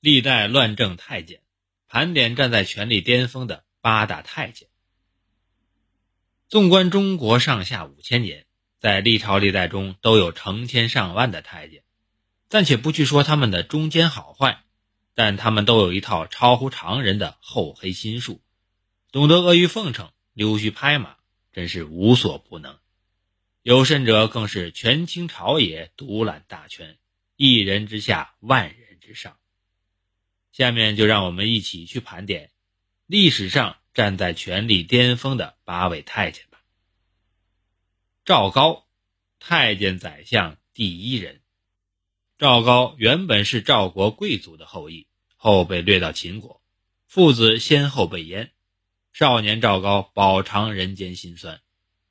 历代乱政太监，盘点站在权力巅峰的八大太监。纵观中国上下五千年，在历朝历代中都有成千上万的太监，暂且不去说他们的忠奸好坏，但他们都有一套超乎常人的厚黑心术，懂得阿谀奉承、溜须拍马，真是无所不能。有甚者更是权倾朝野，独揽大权，一人之下，万人之上。下面就让我们一起去盘点历史上站在权力巅峰的八位太监吧。赵高，太监宰相第一人。赵高原本是赵国贵族的后裔，后被掠到秦国，父子先后被阉。少年赵高饱尝人间辛酸，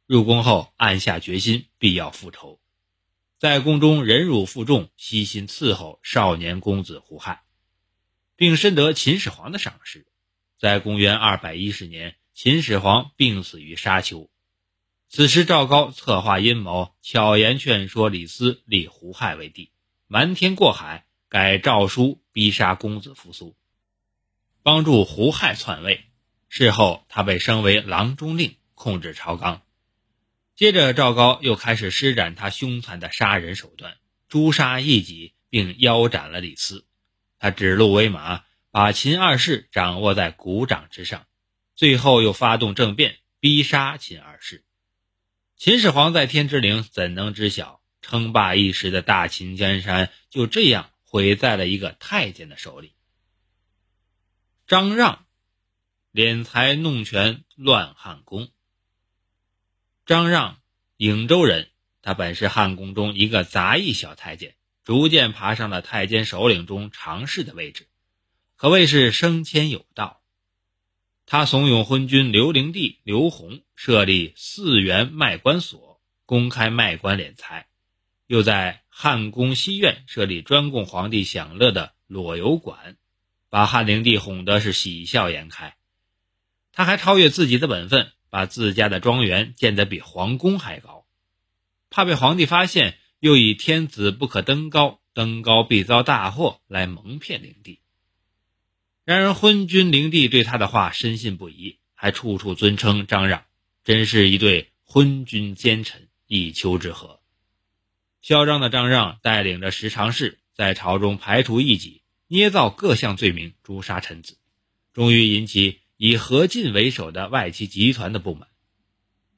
入宫后暗下决心，必要复仇，在宫中忍辱负重，悉心伺候少年公子胡亥。并深得秦始皇的赏识，在公元二百一十年，秦始皇病死于沙丘。此时，赵高策划阴谋，巧言劝说李斯立胡亥为帝，瞒天过海，改诏书逼杀公子扶苏，帮助胡亥篡位。事后，他被升为郎中令，控制朝纲。接着，赵高又开始施展他凶残的杀人手段，诛杀异己，并腰斩了李斯。他指鹿为马，把秦二世掌握在股掌之上，最后又发动政变，逼杀秦二世。秦始皇在天之灵怎能知晓，称霸一时的大秦江山就这样毁在了一个太监的手里。张让，敛财弄权，乱汉宫。张让，颍州人，他本是汉宫中一个杂役小太监。逐渐爬上了太监首领中常侍的位置，可谓是升迁有道。他怂恿昏君刘灵帝刘宏设立四元卖官所，公开卖官敛财；又在汉宫西苑设立专供皇帝享乐的裸游馆，把汉灵帝哄得是喜笑颜开。他还超越自己的本分，把自家的庄园建得比皇宫还高，怕被皇帝发现。又以天子不可登高，登高必遭大祸来蒙骗灵帝。然而昏君灵帝对他的话深信不疑，还处处尊称张让，真是一对昏君奸臣一丘之貉。嚣张的张让带领着十常侍在朝中排除异己，捏造各项罪名诛杀臣子，终于引起以何进为首的外戚集团的不满。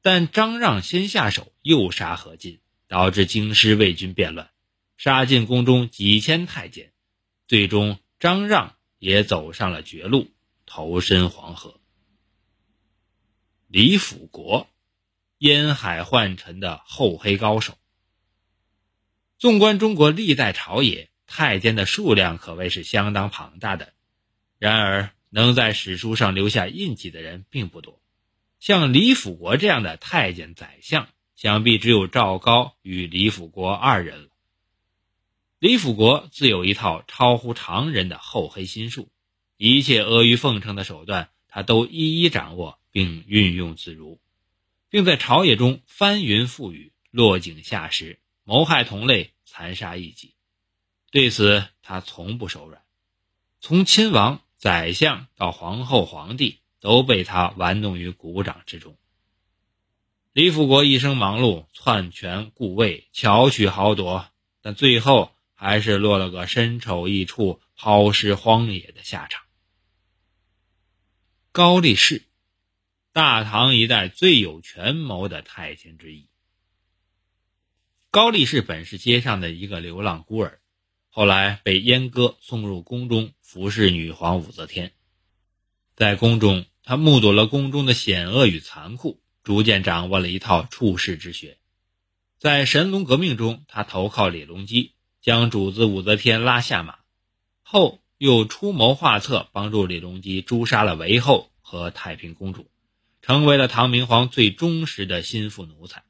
但张让先下手，诱杀何进。导致京师魏军变乱，杀进宫中几千太监，最终张让也走上了绝路，投身黄河。李辅国，烟海宦臣的厚黑高手。纵观中国历代朝野，太监的数量可谓是相当庞大的，然而能在史书上留下印记的人并不多，像李辅国这样的太监宰相。想必只有赵高与李辅国二人了。李辅国自有一套超乎常人的厚黑心术，一切阿谀奉承的手段，他都一一掌握并运用自如，并在朝野中翻云覆雨、落井下石，谋害同类、残杀异己。对此，他从不手软，从亲王、宰相到皇后、皇帝，都被他玩弄于股掌之中。李辅国一生忙碌，篡权固位，巧取豪夺，但最后还是落了个身首异处、抛尸荒野的下场。高力士，大唐一代最有权谋的太监之一。高力士本是街上的一个流浪孤儿，后来被阉割，送入宫中服侍女皇武则天。在宫中，他目睹了宫中的险恶与残酷。逐渐掌握了一套处世之学，在神龙革命中，他投靠李隆基，将主子武则天拉下马，后又出谋划策，帮助李隆基诛杀了韦后和太平公主，成为了唐明皇最忠实的心腹奴才。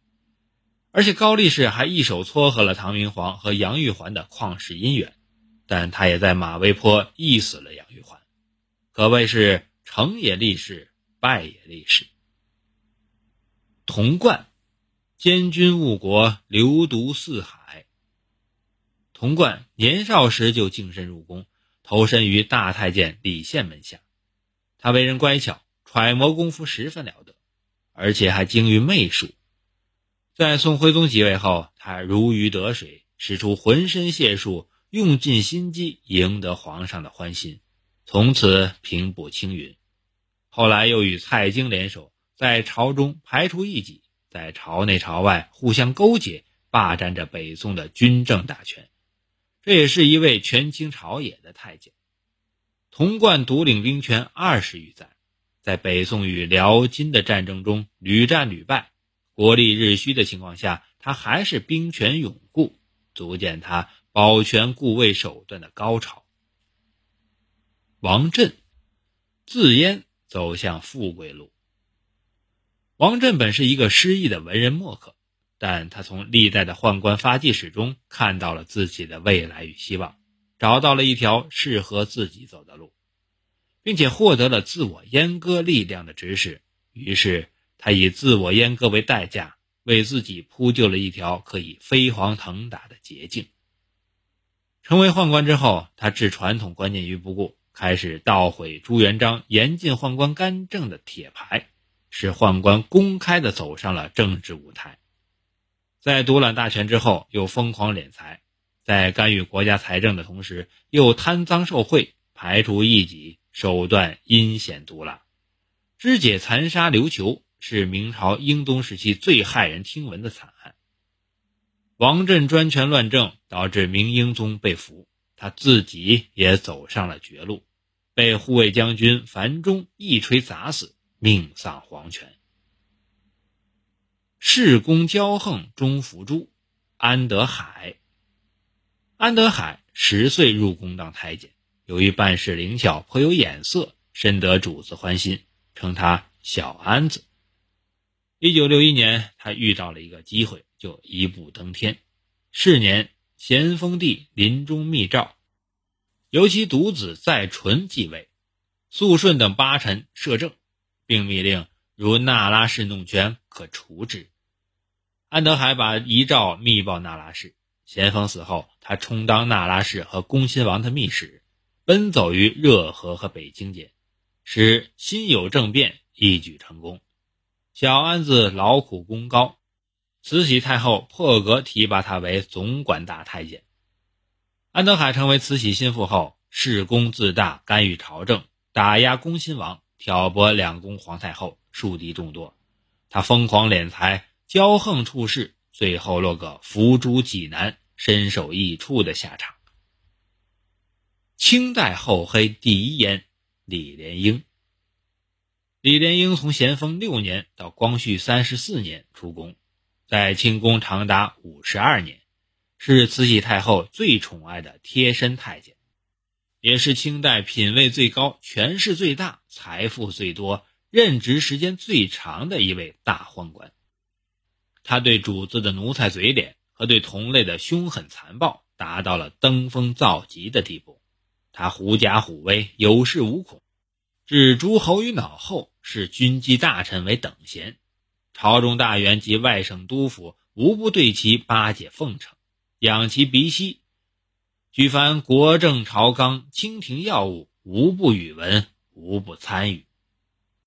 而且高力士还一手撮合了唐明皇和杨玉环的旷世姻缘，但他也在马嵬坡缢死了杨玉环，可谓是成也立事，败也立事。童贯，监军误国，流毒四海。童贯年少时就净身入宫，投身于大太监李宪门下。他为人乖巧，揣摩功夫十分了得，而且还精于媚术。在宋徽宗即位后，他如鱼得水，使出浑身解数，用尽心机，赢得皇上的欢心，从此平步青云。后来又与蔡京联手，在朝中排除异己，在朝内朝外互相勾结，霸占着北宋的军政大权。这也是一位权倾朝野的太监。童贯独领兵权二十余载，在北宋与辽金的战争中屡战屡败。国力日虚的情况下，他还是兵权永固，足见他保全固位手段的高超。王振，自阉走向富贵路。王振本是一个失意的文人墨客，但他从历代的宦官发迹史中看到了自己的未来与希望，找到了一条适合自己走的路，并且获得了自我阉割力量的指使，于是。他以自我阉割为代价，为自己铺就了一条可以飞黄腾达的捷径。成为宦官之后，他置传统观念于不顾，开始悼毁朱元璋严禁宦官干政的铁牌，使宦官公开的走上了政治舞台。在独揽大权之后，又疯狂敛财，在干预国家财政的同时，又贪赃受贿，排除异己，手段阴险毒辣，肢解残杀琉球。是明朝英宗时期最骇人听闻的惨案。王振专权乱政，导致明英宗被俘，他自己也走上了绝路，被护卫将军樊中一锤砸死，命丧黄泉。世公骄横终伏诛，安德海。安德海十岁入宫当太监，由于办事灵巧，颇有眼色，深得主子欢心，称他小安子。一九六一年，他遇到了一个机会，就一步登天。是年，咸丰帝临终密诏，由其独子载淳继位，肃顺等八臣摄政，并密令如那拉氏弄权，可除之。安德海把遗诏密报那拉氏。咸丰死后，他充当那拉氏和恭亲王的密使，奔走于热河和北京间，使辛酉政变一举成功。小安子劳苦功高，慈禧太后破格提拔他为总管大太监。安德海成为慈禧心腹后，恃功自大，干预朝政，打压恭亲王，挑拨两宫皇太后，树敌众多。他疯狂敛财，骄横处事，最后落个伏诛济南、身首异处的下场。清代厚黑第一阉李莲英。李莲英从咸丰六年到光绪三十四年出宫，在清宫长达五十二年，是慈禧太后最宠爱的贴身太监，也是清代品位最高、权势最大、财富最多、任职时间最长的一位大宦官。他对主子的奴才嘴脸和对同类的凶狠残暴达到了登峰造极的地步。他狐假虎威，有恃无恐。置诸侯于脑后，视军机大臣为等闲，朝中大员及外省督府无不对其巴结奉承，仰其鼻息。举凡国政朝纲、清廷要务，无不与闻，无不参与。